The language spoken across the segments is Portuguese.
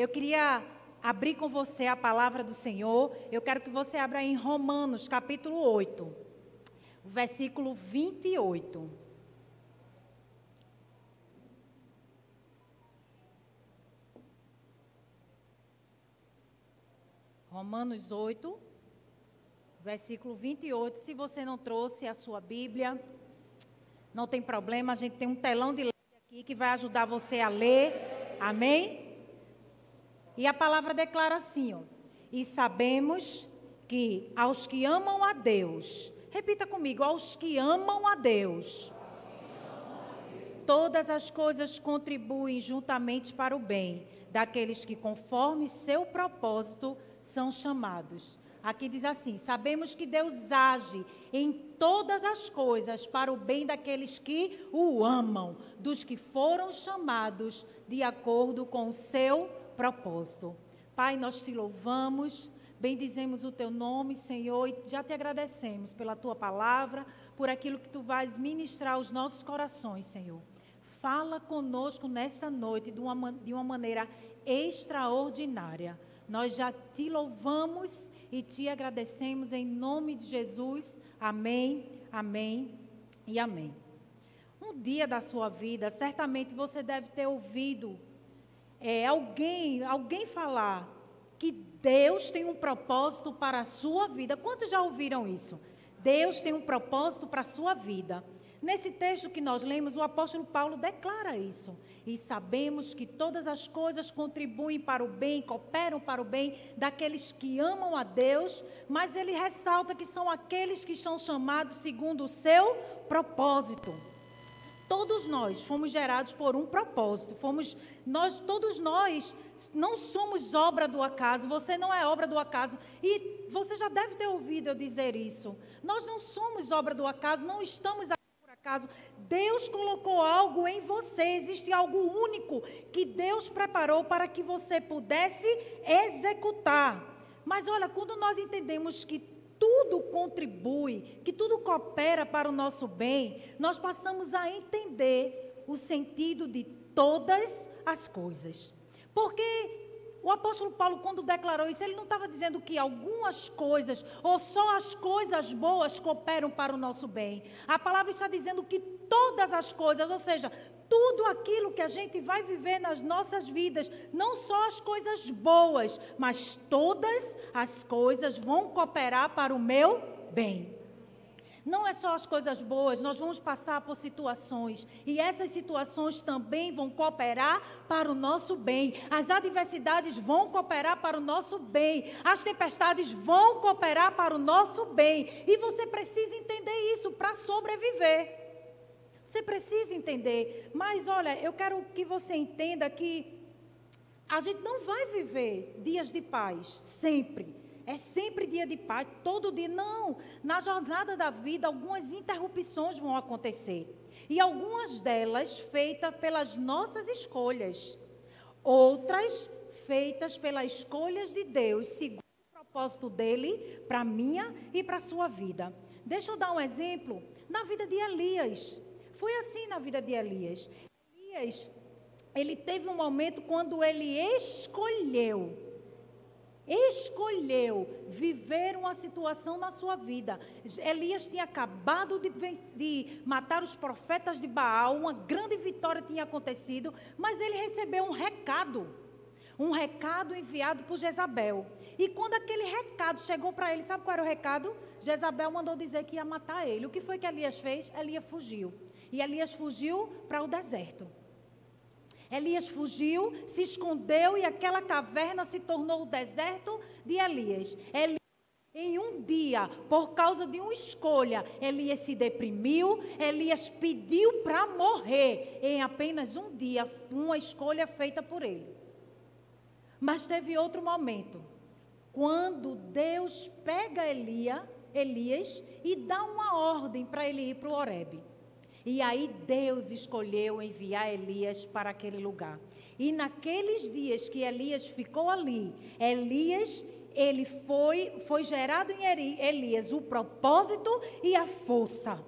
eu queria abrir com você a palavra do Senhor. Eu quero que você abra em Romanos, capítulo 8, versículo 28. Romanos 8, versículo 28. Se você não trouxe a sua Bíblia, não tem problema, a gente tem um telão de aqui que vai ajudar você a ler. Amém? E a palavra declara assim, ó, e sabemos que aos que amam a Deus, repita comigo, aos que amam a Deus, todas as coisas contribuem juntamente para o bem daqueles que, conforme seu propósito, são chamados. Aqui diz assim: sabemos que Deus age em todas as coisas para o bem daqueles que o amam, dos que foram chamados de acordo com o seu propósito. Pai, nós te louvamos, bendizemos o teu nome, Senhor, e já te agradecemos pela tua palavra, por aquilo que tu vais ministrar aos nossos corações, Senhor. Fala conosco nessa noite de uma, de uma maneira extraordinária. Nós já te louvamos e te agradecemos em nome de Jesus. Amém, amém e amém. Um dia da sua vida, certamente você deve ter ouvido é, alguém, alguém falar que Deus tem um propósito para a sua vida. Quantos já ouviram isso? Deus tem um propósito para a sua vida. Nesse texto que nós lemos, o apóstolo Paulo declara isso. E sabemos que todas as coisas contribuem para o bem, cooperam para o bem daqueles que amam a Deus, mas ele ressalta que são aqueles que são chamados segundo o seu propósito. Todos nós fomos gerados por um propósito. Fomos nós, todos nós não somos obra do acaso. Você não é obra do acaso. E você já deve ter ouvido eu dizer isso. Nós não somos obra do acaso, não estamos acaso. Deus colocou algo em você, existe algo único que Deus preparou para que você pudesse executar. Mas olha, quando nós entendemos que tudo contribui, que tudo coopera para o nosso bem, nós passamos a entender o sentido de todas as coisas. Porque o apóstolo Paulo, quando declarou isso, ele não estava dizendo que algumas coisas, ou só as coisas boas, cooperam para o nosso bem. A palavra está dizendo que todas as coisas, ou seja, tudo aquilo que a gente vai viver nas nossas vidas, não só as coisas boas, mas todas as coisas vão cooperar para o meu bem. Não é só as coisas boas, nós vamos passar por situações e essas situações também vão cooperar para o nosso bem. As adversidades vão cooperar para o nosso bem. As tempestades vão cooperar para o nosso bem. E você precisa entender isso para sobreviver. Você precisa entender. Mas olha, eu quero que você entenda que a gente não vai viver dias de paz sempre. É sempre dia de paz, todo dia. Não. Na jornada da vida, algumas interrupções vão acontecer. E algumas delas feitas pelas nossas escolhas. Outras feitas pelas escolhas de Deus, segundo o propósito dele para minha e para a sua vida. Deixa eu dar um exemplo na vida de Elias. Foi assim na vida de Elias. Elias, ele teve um momento quando ele escolheu escolheu viver uma situação na sua vida. Elias tinha acabado de, de, matar os profetas de Baal, uma grande vitória tinha acontecido, mas ele recebeu um recado. Um recado enviado por Jezabel. E quando aquele recado chegou para ele, sabe qual era o recado? Jezabel mandou dizer que ia matar ele. O que foi que Elias fez? Elias fugiu. E Elias fugiu para o deserto. Elias fugiu, se escondeu e aquela caverna se tornou o deserto de Elias. Elias em um dia, por causa de uma escolha, Elias se deprimiu, Elias pediu para morrer. Em apenas um dia, uma escolha feita por ele. Mas teve outro momento, quando Deus pega Elia, Elias e dá uma ordem para ele ir para o Horebe. E aí Deus escolheu enviar Elias para aquele lugar. E naqueles dias que Elias ficou ali, Elias, ele foi, foi gerado em Elias o propósito e a força.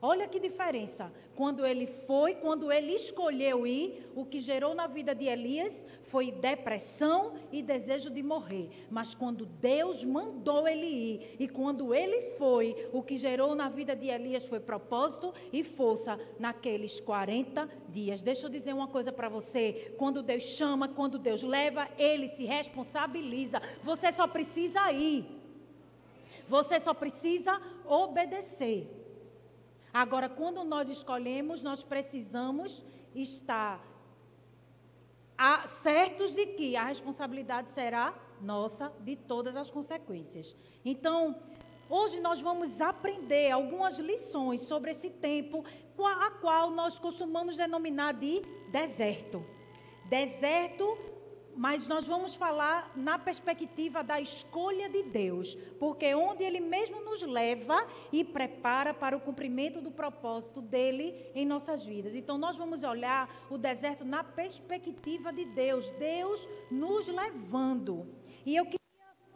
Olha que diferença. Quando ele foi, quando ele escolheu ir, o que gerou na vida de Elias foi depressão e desejo de morrer. Mas quando Deus mandou ele ir, e quando ele foi, o que gerou na vida de Elias foi propósito e força naqueles 40 dias. Deixa eu dizer uma coisa para você: quando Deus chama, quando Deus leva, ele se responsabiliza. Você só precisa ir. Você só precisa obedecer. Agora, quando nós escolhemos, nós precisamos estar certos de que a responsabilidade será nossa de todas as consequências. Então, hoje nós vamos aprender algumas lições sobre esse tempo, a qual nós costumamos denominar de deserto. Deserto mas nós vamos falar na perspectiva da escolha de Deus, porque onde Ele mesmo nos leva e prepara para o cumprimento do propósito dele em nossas vidas. Então, nós vamos olhar o deserto na perspectiva de Deus, Deus nos levando. E eu queria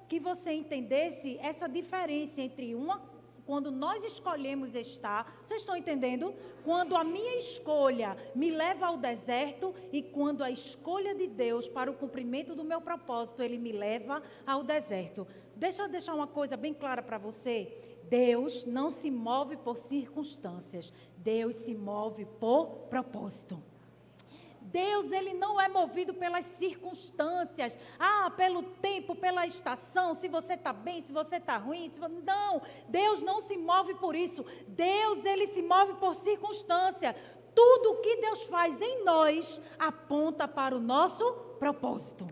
que você entendesse essa diferença entre uma quando nós escolhemos estar, vocês estão entendendo? Quando a minha escolha me leva ao deserto e quando a escolha de Deus para o cumprimento do meu propósito, ele me leva ao deserto. Deixa eu deixar uma coisa bem clara para você. Deus não se move por circunstâncias, Deus se move por propósito. Deus, ele não é movido pelas circunstâncias, ah, pelo tempo, pela estação, se você está bem, se você está ruim. Se... Não, Deus não se move por isso. Deus, ele se move por circunstância. Tudo o que Deus faz em nós aponta para o nosso propósito.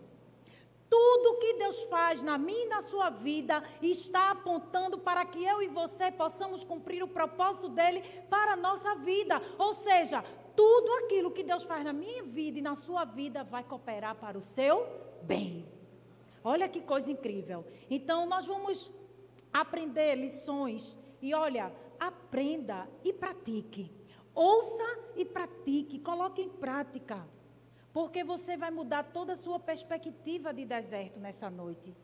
Tudo que Deus faz na minha e na sua vida está apontando para que eu e você possamos cumprir o propósito dele para a nossa vida. Ou seja, tudo aquilo que Deus faz na minha vida e na sua vida vai cooperar para o seu bem. Olha que coisa incrível. Então, nós vamos aprender lições. E olha, aprenda e pratique. Ouça e pratique. Coloque em prática. Porque você vai mudar toda a sua perspectiva de deserto nessa noite.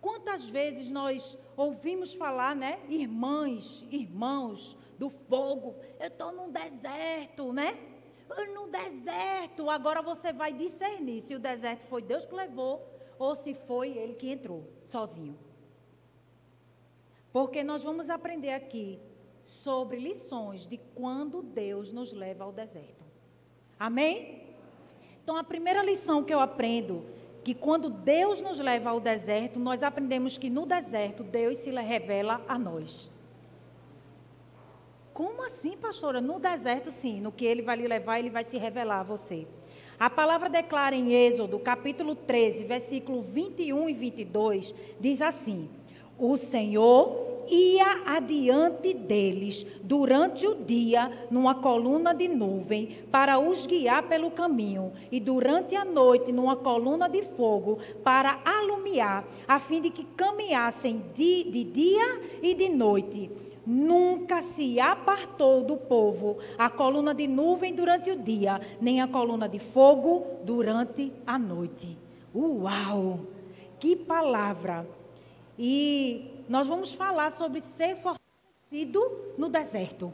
Quantas vezes nós ouvimos falar, né? Irmãs, irmãos, do fogo. Eu estou num deserto, né? No deserto. Agora você vai discernir se o deserto foi Deus que levou ou se foi ele que entrou sozinho. Porque nós vamos aprender aqui sobre lições de quando Deus nos leva ao deserto. Amém? Então a primeira lição que eu aprendo que quando Deus nos leva ao deserto, nós aprendemos que no deserto Deus se revela a nós. Como assim, pastora? No deserto, sim. No que ele vai lhe levar, ele vai se revelar a você. A palavra declara em Êxodo, capítulo 13, versículo 21 e 22, diz assim: O Senhor ia adiante deles durante o dia numa coluna de nuvem para os guiar pelo caminho, e durante a noite numa coluna de fogo para alumiar, a fim de que caminhassem de, de dia e de noite nunca se apartou do povo a coluna de nuvem durante o dia, nem a coluna de fogo durante a noite. Uau! Que palavra! E nós vamos falar sobre ser fortalecido no deserto.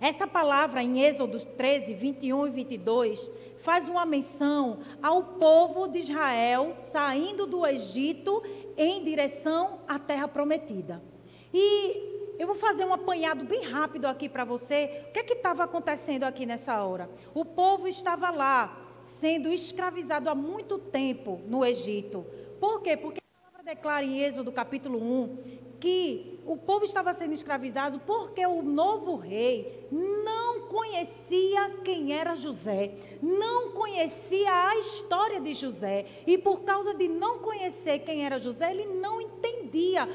Essa palavra em Êxodo 13, 21 e 22 faz uma menção ao povo de Israel saindo do Egito em direção à terra prometida. E eu vou fazer um apanhado bem rápido aqui para você. O que é que estava acontecendo aqui nessa hora? O povo estava lá, sendo escravizado há muito tempo no Egito. Por quê? Porque a palavra declara em Êxodo capítulo 1 que o povo estava sendo escravizado porque o novo rei não conhecia quem era José, não conhecia a história de José, e por causa de não conhecer quem era José, ele não entendia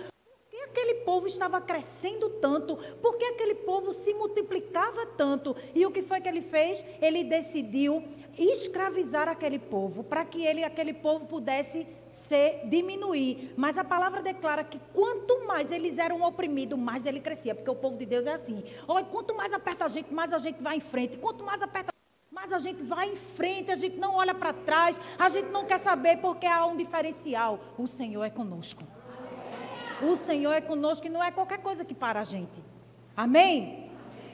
aquele povo estava crescendo tanto? Por que aquele povo se multiplicava tanto? E o que foi que ele fez? Ele decidiu escravizar aquele povo, para que ele, aquele povo pudesse se diminuir. Mas a palavra declara que quanto mais eles eram oprimidos, mais ele crescia, porque o povo de Deus é assim. Olha, quanto mais aperta a gente, mais a gente vai em frente. Quanto mais aperta mas a gente vai em frente, a gente não olha para trás, a gente não quer saber porque há um diferencial. O Senhor é conosco. O Senhor é conosco e não é qualquer coisa que para a gente. Amém?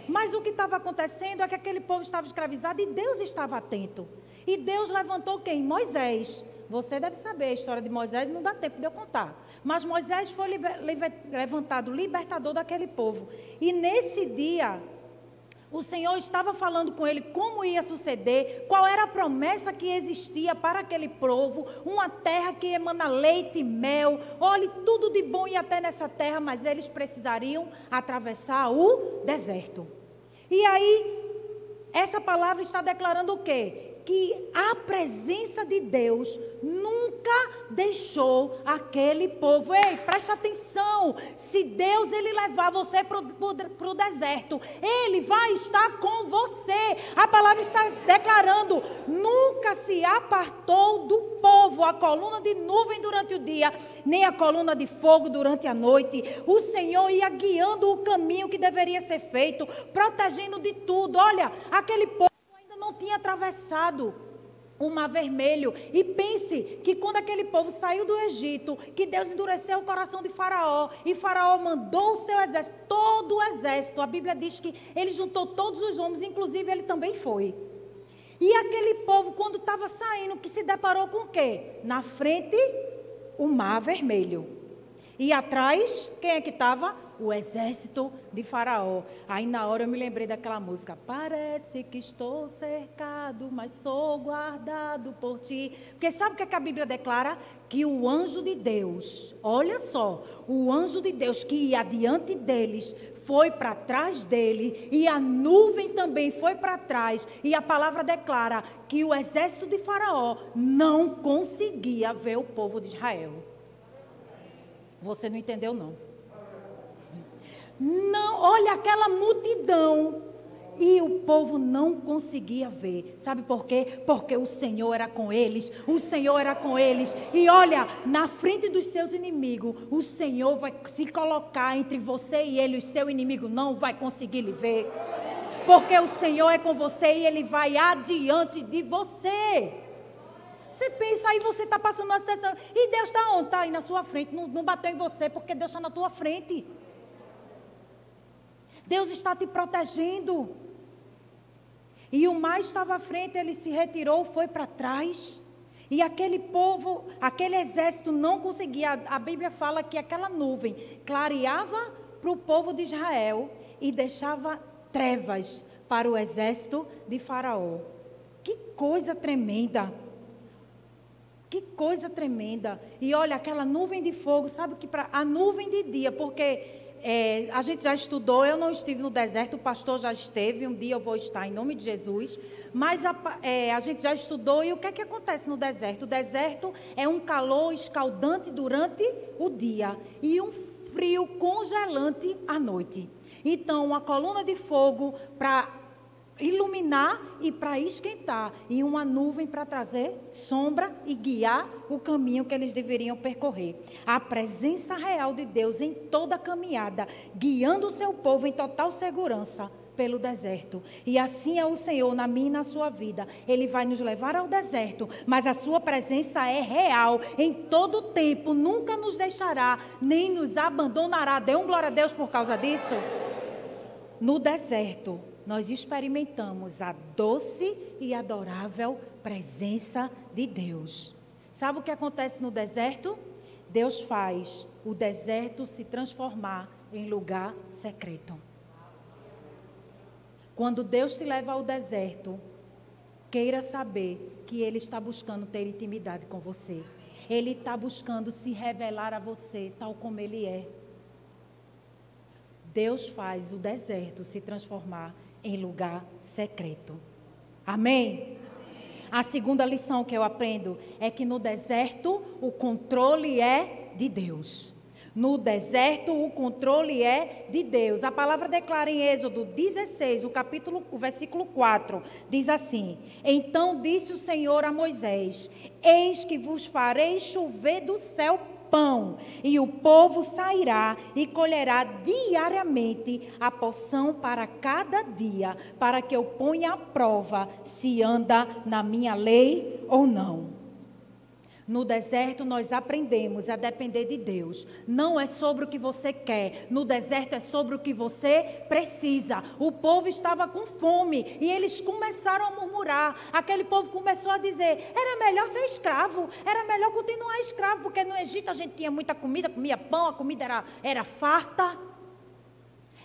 Mas o que estava acontecendo é que aquele povo estava escravizado e Deus estava atento. E Deus levantou quem? Moisés. Você deve saber a história de Moisés, não dá tempo de eu contar. Mas Moisés foi liber, liber, levantado libertador daquele povo. E nesse dia, o Senhor estava falando com ele como ia suceder, qual era a promessa que existia para aquele povo, uma terra que emana leite e mel. Olhe, tudo de bom ia até nessa terra, mas eles precisariam atravessar o deserto. E aí, essa palavra está declarando o quê? Que a presença de Deus nunca deixou aquele povo. Ei, presta atenção. Se Deus ele levar você para o deserto, Ele vai estar com você. A palavra está declarando: nunca se apartou do povo a coluna de nuvem durante o dia, nem a coluna de fogo durante a noite. O Senhor ia guiando o caminho que deveria ser feito, protegendo de tudo. Olha, aquele povo não tinha atravessado o mar vermelho. E pense que quando aquele povo saiu do Egito, que Deus endureceu o coração de Faraó, e Faraó mandou o seu exército, todo o exército. A Bíblia diz que ele juntou todos os homens, inclusive ele também foi. E aquele povo, quando estava saindo, que se deparou com o quê? Na frente, o mar vermelho. E atrás, quem é que estava? O exército de Faraó. Aí na hora eu me lembrei daquela música. Parece que estou cercado, mas sou guardado por ti. Porque sabe o que, é que a Bíblia declara? Que o anjo de Deus, olha só, o anjo de Deus que ia adiante deles foi para trás dele e a nuvem também foi para trás. E a palavra declara que o exército de Faraó não conseguia ver o povo de Israel. Você não entendeu, não. Não, olha aquela multidão. E o povo não conseguia ver. Sabe por quê? Porque o Senhor era com eles. O Senhor era com eles. E olha, na frente dos seus inimigos, o Senhor vai se colocar entre você e ele. O seu inimigo não vai conseguir lhe ver. Porque o Senhor é com você e ele vai adiante de você. Você pensa aí, você está passando uma situação. E Deus está onde? Está aí na sua frente. Não, não bateu em você porque Deus está na tua frente. Deus está te protegendo. E o mais estava à frente, ele se retirou, foi para trás. E aquele povo, aquele exército não conseguia. A Bíblia fala que aquela nuvem clareava para o povo de Israel e deixava trevas para o exército de Faraó. Que coisa tremenda! Que coisa tremenda! E olha, aquela nuvem de fogo, sabe que para a nuvem de dia, porque é, a gente já estudou, eu não estive no deserto, o pastor já esteve, um dia eu vou estar em nome de Jesus. Mas a, é, a gente já estudou e o que é que acontece no deserto? O deserto é um calor escaldante durante o dia e um frio congelante à noite. Então, uma coluna de fogo para iluminar e para esquentar, e uma nuvem para trazer sombra e guiar o caminho que eles deveriam percorrer. A presença real de Deus em toda a caminhada, guiando o seu povo em total segurança pelo deserto. E assim é o Senhor na minha e na sua vida. Ele vai nos levar ao deserto, mas a sua presença é real em todo o tempo, nunca nos deixará, nem nos abandonará. Dê um glória a Deus por causa disso. No deserto, nós experimentamos a doce e adorável presença de Deus. Sabe o que acontece no deserto? Deus faz o deserto se transformar em lugar secreto. Quando Deus te leva ao deserto, queira saber que Ele está buscando ter intimidade com você. Ele está buscando se revelar a você tal como Ele é. Deus faz o deserto se transformar em lugar secreto. Amém? A segunda lição que eu aprendo é que no deserto o controle é de Deus. No deserto o controle é de Deus. A palavra declara em Êxodo 16, o capítulo, o versículo 4, diz assim: Então disse o Senhor a Moisés: Eis que vos farei chover do céu pão, e o povo sairá e colherá diariamente a porção para cada dia, para que eu ponha à prova se anda na minha lei ou não. No deserto nós aprendemos a depender de Deus. Não é sobre o que você quer. No deserto é sobre o que você precisa. O povo estava com fome e eles começaram a murmurar. Aquele povo começou a dizer: era melhor ser escravo, era melhor continuar escravo, porque no Egito a gente tinha muita comida, comia pão, a comida era, era farta.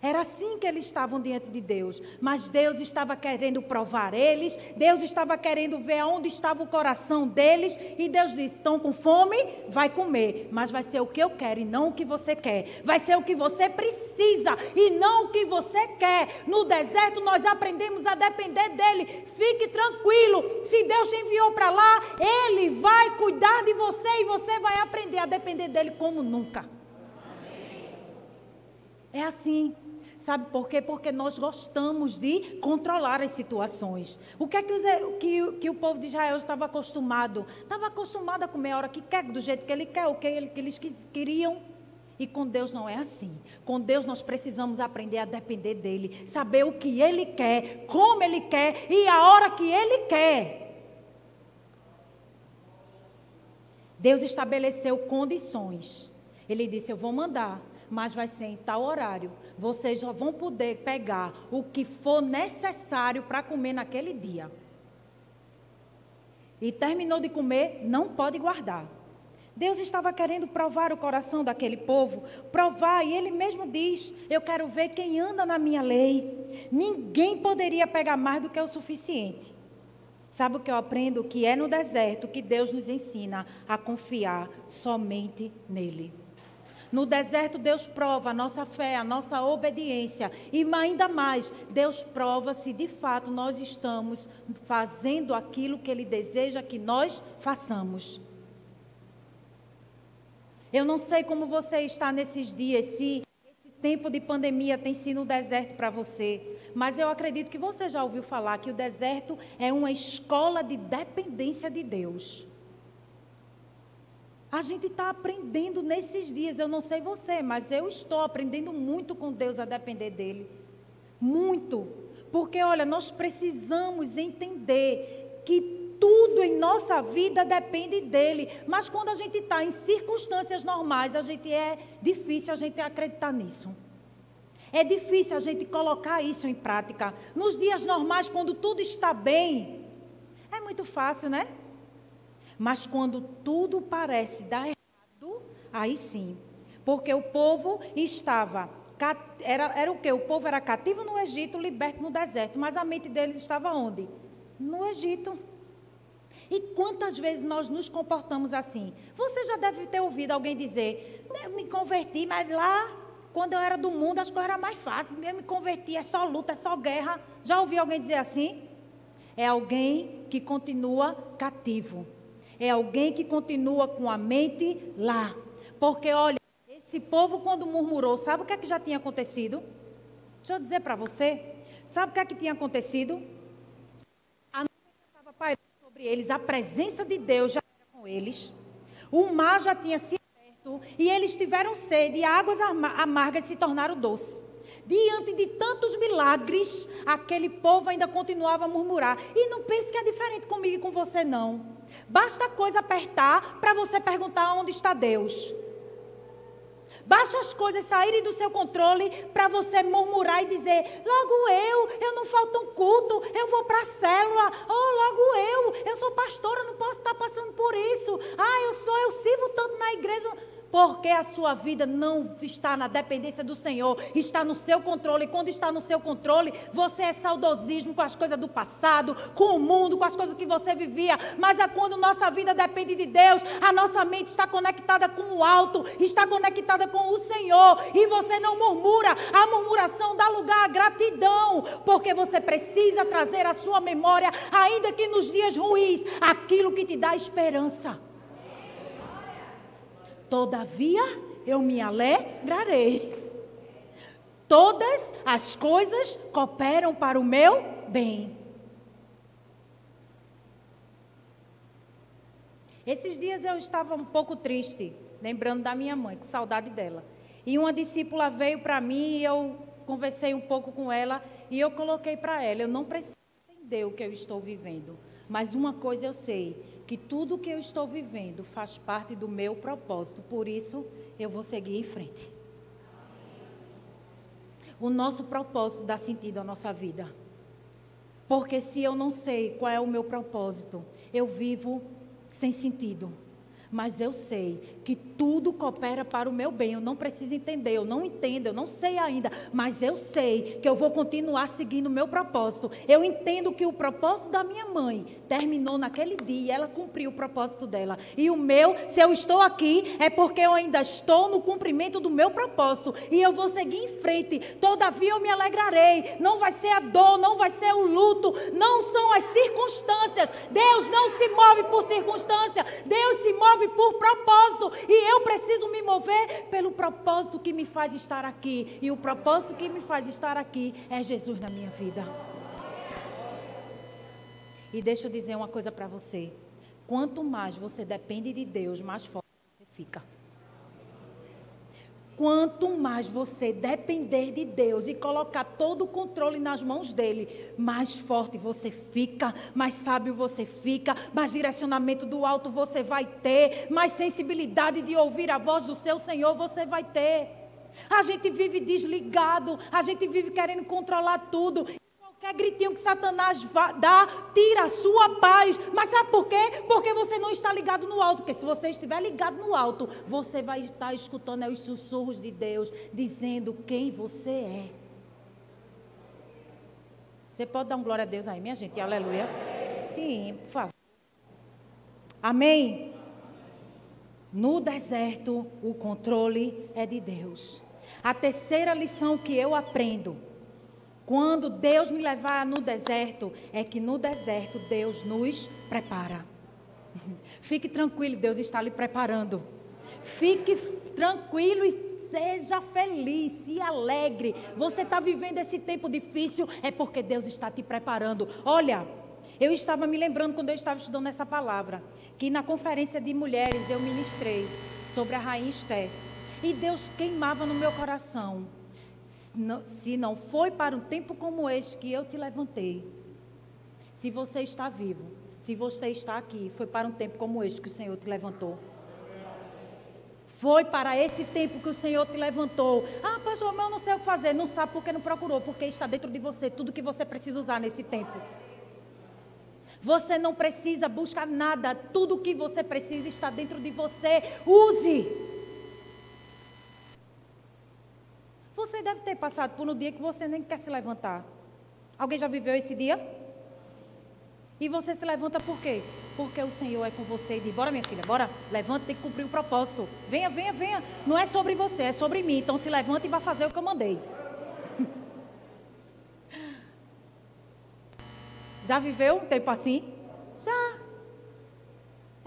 Era assim que eles estavam diante de Deus. Mas Deus estava querendo provar eles, Deus estava querendo ver onde estava o coração deles. E Deus disse: estão com fome? Vai comer. Mas vai ser o que eu quero e não o que você quer. Vai ser o que você precisa e não o que você quer. No deserto nós aprendemos a depender dele. Fique tranquilo. Se Deus te enviou para lá, ele vai cuidar de você e você vai aprender a depender dele como nunca. É assim. Sabe por quê? Porque nós gostamos de controlar as situações. O que é que, os, que, que o povo de Israel estava acostumado? Estava acostumado a comer a hora que quer, do jeito que ele quer, o que, ele, que eles queriam. E com Deus não é assim. Com Deus nós precisamos aprender a depender dele, saber o que ele quer, como ele quer e a hora que ele quer. Deus estabeleceu condições. Ele disse: Eu vou mandar, mas vai ser em tal horário. Vocês só vão poder pegar o que for necessário para comer naquele dia. E terminou de comer, não pode guardar. Deus estava querendo provar o coração daquele povo, provar, e ele mesmo diz: Eu quero ver quem anda na minha lei. Ninguém poderia pegar mais do que o suficiente. Sabe o que eu aprendo? Que é no deserto que Deus nos ensina a confiar somente nele. No deserto, Deus prova a nossa fé, a nossa obediência. E ainda mais, Deus prova se de fato nós estamos fazendo aquilo que Ele deseja que nós façamos. Eu não sei como você está nesses dias, se esse tempo de pandemia tem sido um deserto para você. Mas eu acredito que você já ouviu falar que o deserto é uma escola de dependência de Deus. A gente está aprendendo nesses dias, eu não sei você, mas eu estou aprendendo muito com Deus a depender dEle. Muito. Porque, olha, nós precisamos entender que tudo em nossa vida depende dele. Mas quando a gente está em circunstâncias normais, a gente é difícil a gente acreditar nisso. É difícil a gente colocar isso em prática. Nos dias normais, quando tudo está bem, é muito fácil, né? Mas quando tudo parece dar errado, aí sim. Porque o povo estava. Era, era o quê? O povo era cativo no Egito, liberto no deserto. Mas a mente deles estava onde? No Egito. E quantas vezes nós nos comportamos assim? Você já deve ter ouvido alguém dizer: Eu me converti, mas lá, quando eu era do mundo, as coisas eram mais fáceis. Eu me converti, é só luta, é só guerra. Já ouviu alguém dizer assim? É alguém que continua cativo. É alguém que continua com a mente lá. Porque, olha, esse povo, quando murmurou, sabe o que é que já tinha acontecido? Deixa eu dizer para você. Sabe o que é que tinha acontecido? A nuvem estava pairando sobre eles, a presença de Deus já era com eles. O mar já tinha se aberto e eles tiveram sede e águas amargas se tornaram doces. Diante de tantos milagres, aquele povo ainda continuava a murmurar. E não pense que é diferente comigo e com você, não. Basta a coisa apertar para você perguntar onde está Deus. Basta as coisas saírem do seu controle para você murmurar e dizer: logo eu, eu não falta um culto, eu vou para a célula. Oh, logo eu, eu sou pastora, não posso estar passando por isso. Ah, eu sou, eu sirvo tanto na igreja porque a sua vida não está na dependência do Senhor, está no seu controle. E quando está no seu controle, você é saudosismo com as coisas do passado, com o mundo, com as coisas que você vivia. Mas é quando nossa vida depende de Deus, a nossa mente está conectada com o alto, está conectada com o Senhor. E você não murmura, a murmuração dá lugar à gratidão, porque você precisa trazer à sua memória, ainda que nos dias ruins, aquilo que te dá esperança. Todavia eu me alegrarei. Todas as coisas cooperam para o meu bem. Esses dias eu estava um pouco triste, lembrando da minha mãe, com saudade dela. E uma discípula veio para mim e eu conversei um pouco com ela e eu coloquei para ela: eu não preciso entender o que eu estou vivendo, mas uma coisa eu sei, que tudo que eu estou vivendo faz parte do meu propósito, por isso eu vou seguir em frente. O nosso propósito dá sentido à nossa vida. Porque se eu não sei qual é o meu propósito, eu vivo sem sentido mas eu sei que tudo coopera para o meu bem. Eu não preciso entender, eu não entendo, eu não sei ainda, mas eu sei que eu vou continuar seguindo o meu propósito. Eu entendo que o propósito da minha mãe terminou naquele dia, ela cumpriu o propósito dela. E o meu, se eu estou aqui, é porque eu ainda estou no cumprimento do meu propósito e eu vou seguir em frente. Todavia eu me alegrarei. Não vai ser a dor, não vai ser o luto, não são as circunstâncias. Deus não se move por circunstância, Deus se move por propósito. E eu preciso me mover pelo propósito que me faz estar aqui. E o propósito que me faz estar aqui é Jesus na minha vida. E deixa eu dizer uma coisa para você. Quanto mais você depende de Deus, mais forte você fica. Quanto mais você depender de Deus e colocar todo o controle nas mãos dele, mais forte você fica, mais sábio você fica, mais direcionamento do alto você vai ter, mais sensibilidade de ouvir a voz do seu Senhor você vai ter. A gente vive desligado, a gente vive querendo controlar tudo. Qualquer gritinho que Satanás dá, tira a sua paz. Mas sabe por quê? Porque você não está ligado no alto. Porque se você estiver ligado no alto, você vai estar escutando os sussurros de Deus, dizendo quem você é. Você pode dar um glória a Deus aí, minha gente? Aleluia. Sim, por favor. Amém? No deserto, o controle é de Deus. A terceira lição que eu aprendo quando Deus me levar no deserto, é que no deserto Deus nos prepara. Fique tranquilo, Deus está lhe preparando. Fique tranquilo e seja feliz, se alegre. Você está vivendo esse tempo difícil, é porque Deus está te preparando. Olha, eu estava me lembrando quando eu estava estudando essa palavra, que na conferência de mulheres eu ministrei sobre a rainha Esther. E Deus queimava no meu coração se não foi para um tempo como este que eu te levantei, se você está vivo, se você está aqui, foi para um tempo como este que o Senhor te levantou. Foi para esse tempo que o Senhor te levantou. Ah, pastor, mas eu não sei o que fazer. Não sabe porque não procurou, porque está dentro de você tudo que você precisa usar nesse tempo. Você não precisa buscar nada, tudo que você precisa está dentro de você. Use. Você deve ter passado por um dia que você nem quer se levantar. Alguém já viveu esse dia? E você se levanta por quê? Porque o Senhor é com você e diz: Bora, minha filha, bora, levanta, tem que cumprir o propósito. Venha, venha, venha. Não é sobre você, é sobre mim. Então se levanta e vai fazer o que eu mandei. Já viveu um tempo assim? Já.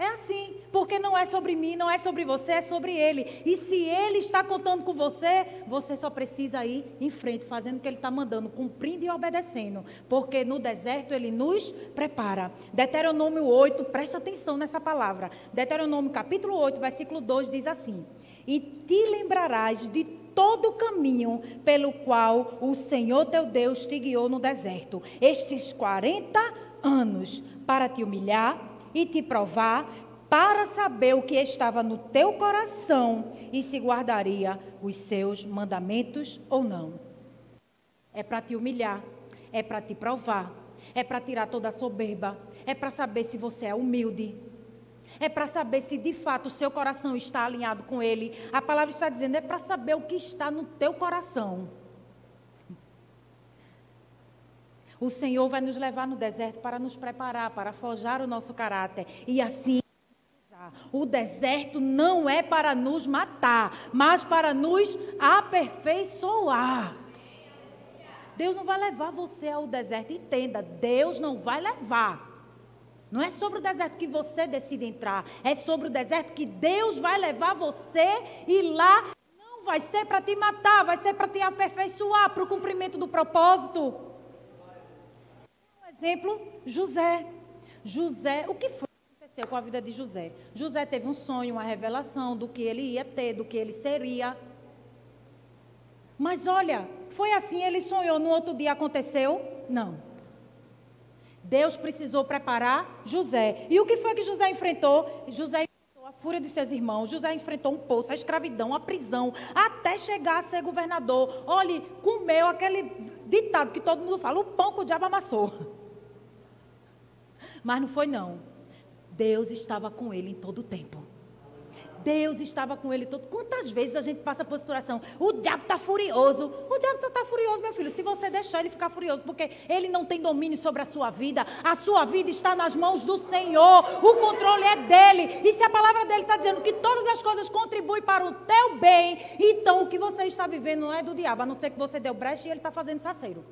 É assim, porque não é sobre mim, não é sobre você, é sobre Ele. E se Ele está contando com você, você só precisa ir em frente, fazendo o que Ele está mandando, cumprindo e obedecendo. Porque no deserto Ele nos prepara. Deuteronômio 8, presta atenção nessa palavra. Deuteronômio capítulo 8, versículo 2 diz assim: E te lembrarás de todo o caminho pelo qual o Senhor teu Deus te guiou no deserto, estes 40 anos, para te humilhar e te provar, para saber o que estava no teu coração e se guardaria os seus mandamentos ou não. É para te humilhar, é para te provar, é para tirar toda a soberba, é para saber se você é humilde, é para saber se de fato o seu coração está alinhado com Ele. A palavra está dizendo, é para saber o que está no teu coração. O Senhor vai nos levar no deserto para nos preparar, para forjar o nosso caráter. E assim, o deserto não é para nos matar, mas para nos aperfeiçoar. Deus não vai levar você ao deserto. Entenda, Deus não vai levar. Não é sobre o deserto que você decide entrar, é sobre o deserto que Deus vai levar você e lá não vai ser para te matar, vai ser para te aperfeiçoar para o cumprimento do propósito exemplo, José. José, o que foi que aconteceu com a vida de José? José teve um sonho, uma revelação do que ele ia ter, do que ele seria. Mas olha, foi assim, ele sonhou, no outro dia aconteceu? Não. Deus precisou preparar José. E o que foi que José enfrentou? José enfrentou a fúria dos seus irmãos, José enfrentou um poço, a escravidão, a prisão, até chegar a ser governador. Olhe, comeu aquele ditado que todo mundo fala: o pão que o diabo amassou. Mas não foi, não. Deus estava com ele em todo o tempo. Deus estava com ele todo. Quantas vezes a gente passa por situação? O diabo está furioso. O diabo só está furioso, meu filho, se você deixar ele ficar furioso, porque ele não tem domínio sobre a sua vida. A sua vida está nas mãos do Senhor. O controle é dele. E se a palavra dele está dizendo que todas as coisas contribuem para o teu bem, então o que você está vivendo não é do diabo, a não ser que você deu brecha e ele está fazendo saceiro.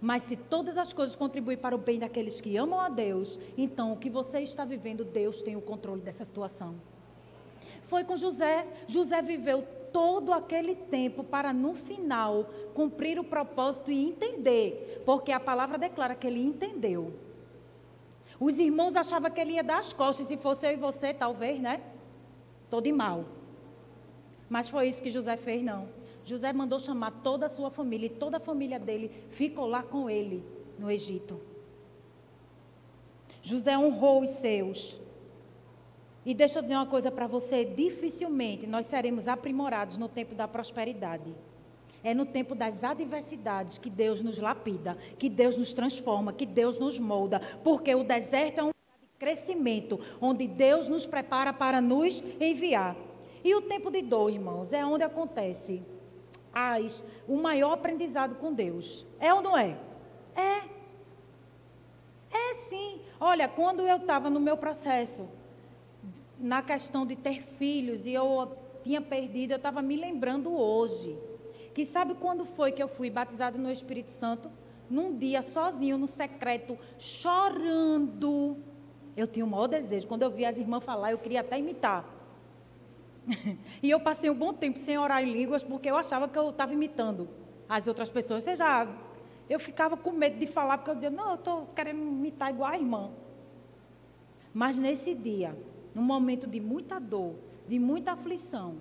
Mas se todas as coisas contribuem para o bem daqueles que amam a Deus, então o que você está vivendo, Deus tem o controle dessa situação. Foi com José. José viveu todo aquele tempo para no final cumprir o propósito e entender, porque a palavra declara que ele entendeu. Os irmãos achavam que ele ia dar as costas, se fosse eu e você, talvez, né? Todo de mal. Mas foi isso que José fez, não. José mandou chamar toda a sua família e toda a família dele ficou lá com ele no Egito. José honrou os seus. E deixa eu dizer uma coisa para você: dificilmente nós seremos aprimorados no tempo da prosperidade. É no tempo das adversidades que Deus nos lapida, que Deus nos transforma, que Deus nos molda. Porque o deserto é um crescimento, onde Deus nos prepara para nos enviar. E o tempo de dor, irmãos, é onde acontece as, o maior aprendizado com Deus. É ou não é? É. É sim. Olha, quando eu estava no meu processo, na questão de ter filhos e eu tinha perdido, eu estava me lembrando hoje. Que sabe quando foi que eu fui batizada no Espírito Santo? Num dia, sozinho, no secreto, chorando. Eu tinha o maior desejo. Quando eu vi as irmãs falar, eu queria até imitar. e eu passei um bom tempo sem orar em línguas, porque eu achava que eu estava imitando as outras pessoas. Você já. Eu ficava com medo de falar, porque eu dizia, não, eu estou querendo imitar igual a irmã. Mas nesse dia, num momento de muita dor, de muita aflição,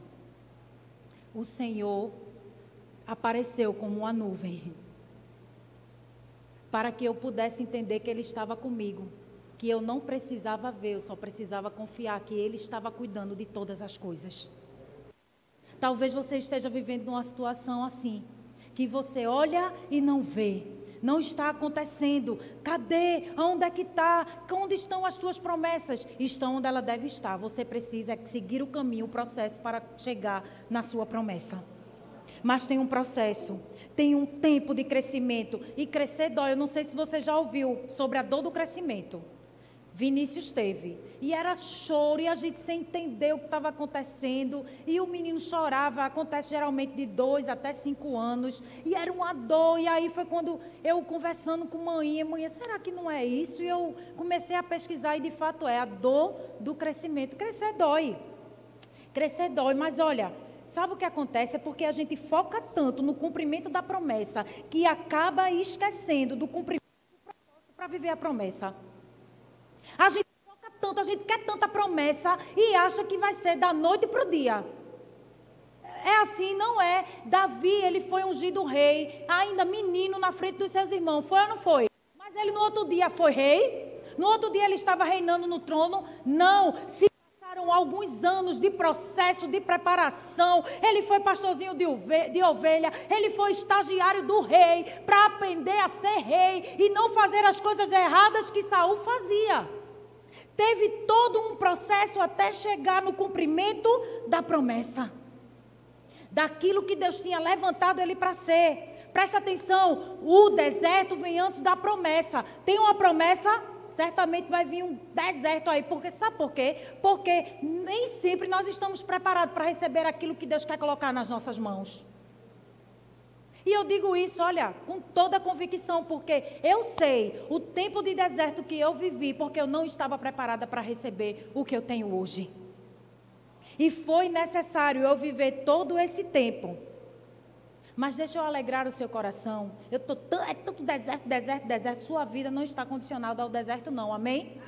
o Senhor apareceu como uma nuvem para que eu pudesse entender que Ele estava comigo, que eu não precisava ver, eu só precisava confiar que Ele estava cuidando de todas as coisas. Talvez você esteja vivendo uma situação assim, que você olha e não vê, não está acontecendo. Cadê? Onde é que está? Onde estão as tuas promessas? Estão onde ela deve estar. Você precisa seguir o caminho, o processo para chegar na sua promessa. Mas tem um processo, tem um tempo de crescimento. E crescer dói. Eu não sei se você já ouviu sobre a dor do crescimento. Vinícius teve. E era choro, e a gente sem entender o que estava acontecendo. E o menino chorava, acontece geralmente de dois até cinco anos. E era uma dor. E aí foi quando eu conversando com mãe, mãe, será que não é isso? E eu comecei a pesquisar, e de fato é a dor do crescimento. Crescer dói. Crescer dói, mas olha, Sabe o que acontece? É porque a gente foca tanto no cumprimento da promessa que acaba esquecendo do cumprimento do propósito para viver a promessa. A gente foca tanto, a gente quer tanta promessa e acha que vai ser da noite para o dia. É assim, não é. Davi, ele foi ungido rei, ainda menino na frente dos seus irmãos. Foi ou não foi? Mas ele no outro dia foi rei? No outro dia ele estava reinando no trono? Não. Se alguns anos de processo, de preparação. Ele foi pastorzinho de ovelha. ele foi estagiário do rei para aprender a ser rei e não fazer as coisas erradas que Saul fazia. Teve todo um processo até chegar no cumprimento da promessa. Daquilo que Deus tinha levantado ele para ser. Preste atenção, o deserto vem antes da promessa. Tem uma promessa, certamente vai vir um deserto aí. Porque sabe por quê? Porque nem sempre nós estamos preparados para receber aquilo que Deus quer colocar nas nossas mãos. E eu digo isso, olha, com toda convicção, porque eu sei o tempo de deserto que eu vivi, porque eu não estava preparada para receber o que eu tenho hoje. E foi necessário eu viver todo esse tempo. Mas deixa eu alegrar o seu coração. Eu tô é tanto deserto, deserto, deserto. Sua vida não está condicionada ao deserto, não. Amém? Amém.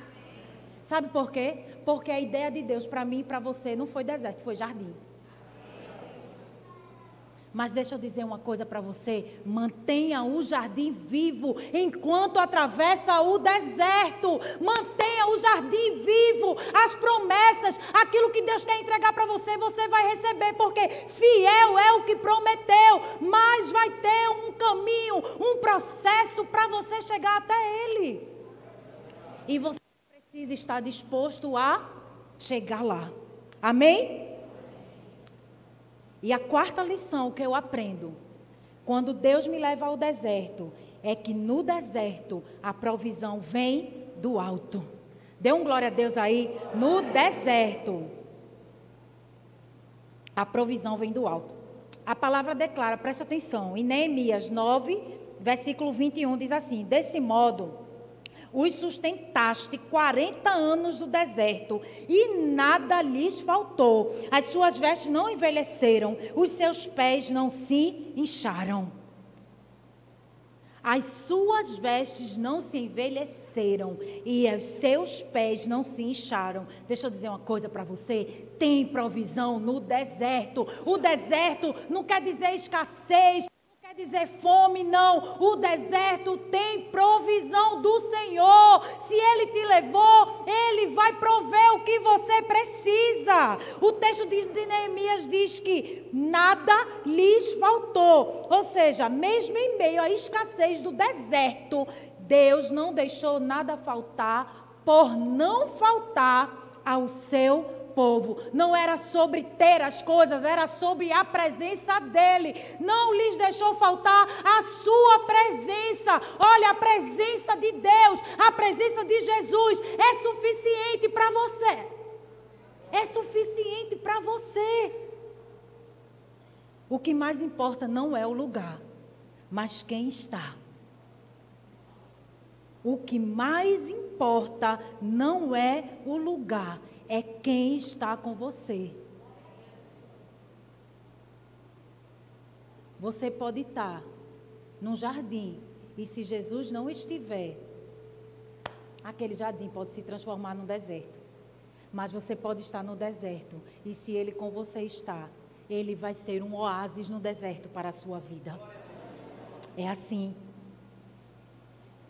Sabe por quê? Porque a ideia de Deus para mim e para você não foi deserto, foi jardim. Mas deixa eu dizer uma coisa para você: mantenha o jardim vivo enquanto atravessa o deserto. Mantenha o jardim vivo, as promessas, aquilo que Deus quer entregar para você, você vai receber, porque fiel é o que prometeu. Mas vai ter um caminho, um processo para você chegar até Ele. E você precisa estar disposto a chegar lá. Amém? E a quarta lição que eu aprendo, quando Deus me leva ao deserto, é que no deserto a provisão vem do alto. Dê um glória a Deus aí. No deserto, a provisão vem do alto. A palavra declara, preste atenção, em Neemias 9, versículo 21, diz assim: Desse modo os sustentaste 40 anos no deserto e nada lhes faltou. As suas vestes não envelheceram, os seus pés não se incharam. As suas vestes não se envelheceram e os seus pés não se incharam. Deixa eu dizer uma coisa para você: tem provisão no deserto. O deserto não quer dizer escassez, dizer fome, não. O deserto tem provisão do Senhor. Se Ele te levou, Ele vai prover o que você precisa. O texto de Neemias diz que nada lhes faltou. Ou seja, mesmo em meio à escassez do deserto, Deus não deixou nada faltar por não faltar ao seu povo. Não era sobre ter as coisas, era sobre a presença dele. Não lhes deixou faltar a sua presença. Olha, a presença de Deus, a presença de Jesus é suficiente para você. É suficiente para você. O que mais importa não é o lugar, mas quem está. O que mais importa não é o lugar, é quem está com você. Você pode estar num jardim e se Jesus não estiver, aquele jardim pode se transformar num deserto. Mas você pode estar no deserto e se ele com você está, ele vai ser um oásis no deserto para a sua vida. É assim.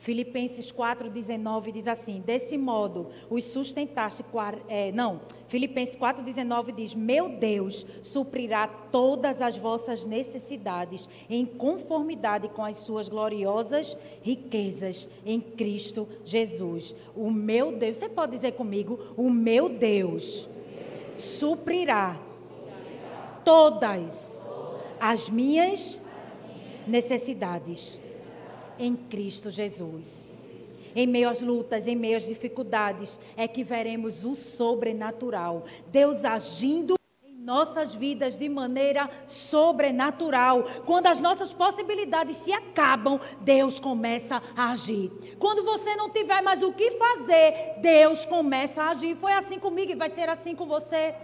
Filipenses 4,19 diz assim: Desse modo os sustentaste. É, não, Filipenses 4,19 diz: Meu Deus suprirá todas as vossas necessidades em conformidade com as suas gloriosas riquezas em Cristo Jesus. O meu Deus, você pode dizer comigo: O meu Deus suprirá todas as minhas necessidades em Cristo Jesus. Em meio às lutas, em meio às dificuldades, é que veremos o sobrenatural. Deus agindo em nossas vidas de maneira sobrenatural. Quando as nossas possibilidades se acabam, Deus começa a agir. Quando você não tiver mais o que fazer, Deus começa a agir. Foi assim comigo e vai ser assim com você.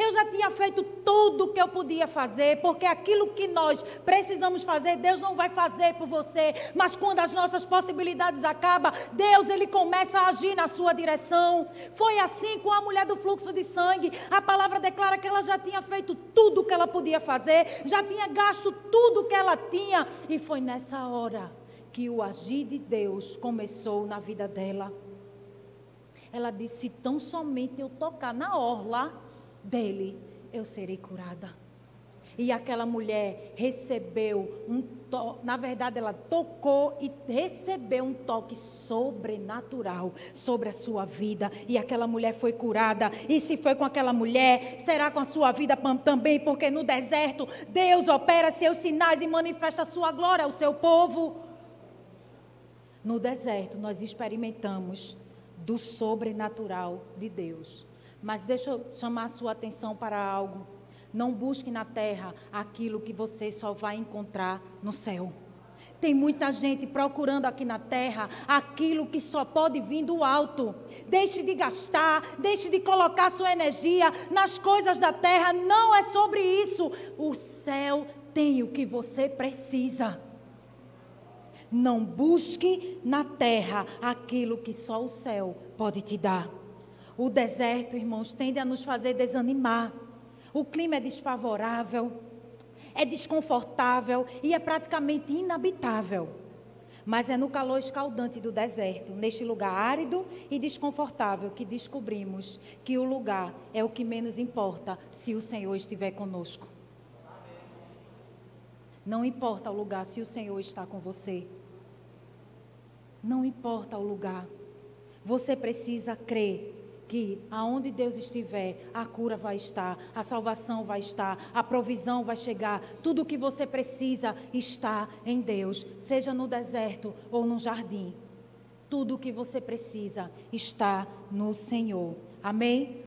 Eu já tinha feito tudo o que eu podia fazer, porque aquilo que nós precisamos fazer, Deus não vai fazer por você. Mas quando as nossas possibilidades acabam, Deus ele começa a agir na sua direção. Foi assim com a mulher do fluxo de sangue. A palavra declara que ela já tinha feito tudo o que ela podia fazer, já tinha gasto tudo o que ela tinha, e foi nessa hora que o agir de Deus começou na vida dela. Ela disse: tão somente eu tocar na orla dele eu serei curada. E aquela mulher recebeu um toque, na verdade ela tocou e recebeu um toque sobrenatural sobre a sua vida. E aquela mulher foi curada. E se foi com aquela mulher, será com a sua vida também, porque no deserto Deus opera seus sinais e manifesta a sua glória ao seu povo. No deserto nós experimentamos do sobrenatural de Deus. Mas deixa eu chamar a sua atenção para algo. Não busque na terra aquilo que você só vai encontrar no céu. Tem muita gente procurando aqui na terra aquilo que só pode vir do alto. Deixe de gastar, deixe de colocar sua energia nas coisas da terra. Não é sobre isso. O céu tem o que você precisa. Não busque na terra aquilo que só o céu pode te dar. O deserto, irmãos, tende a nos fazer desanimar. O clima é desfavorável. é desconfortável e é praticamente inabitável. Mas é no calor escaldante do deserto, neste lugar árido e desconfortável, que descobrimos que o lugar é o que menos importa se o Senhor estiver conosco. Não importa o lugar se o Senhor está com você. Não importa o lugar. Você precisa crer que aonde Deus estiver, a cura vai estar, a salvação vai estar, a provisão vai chegar. Tudo o que você precisa está em Deus, seja no deserto ou no jardim. Tudo o que você precisa está no Senhor. Amém?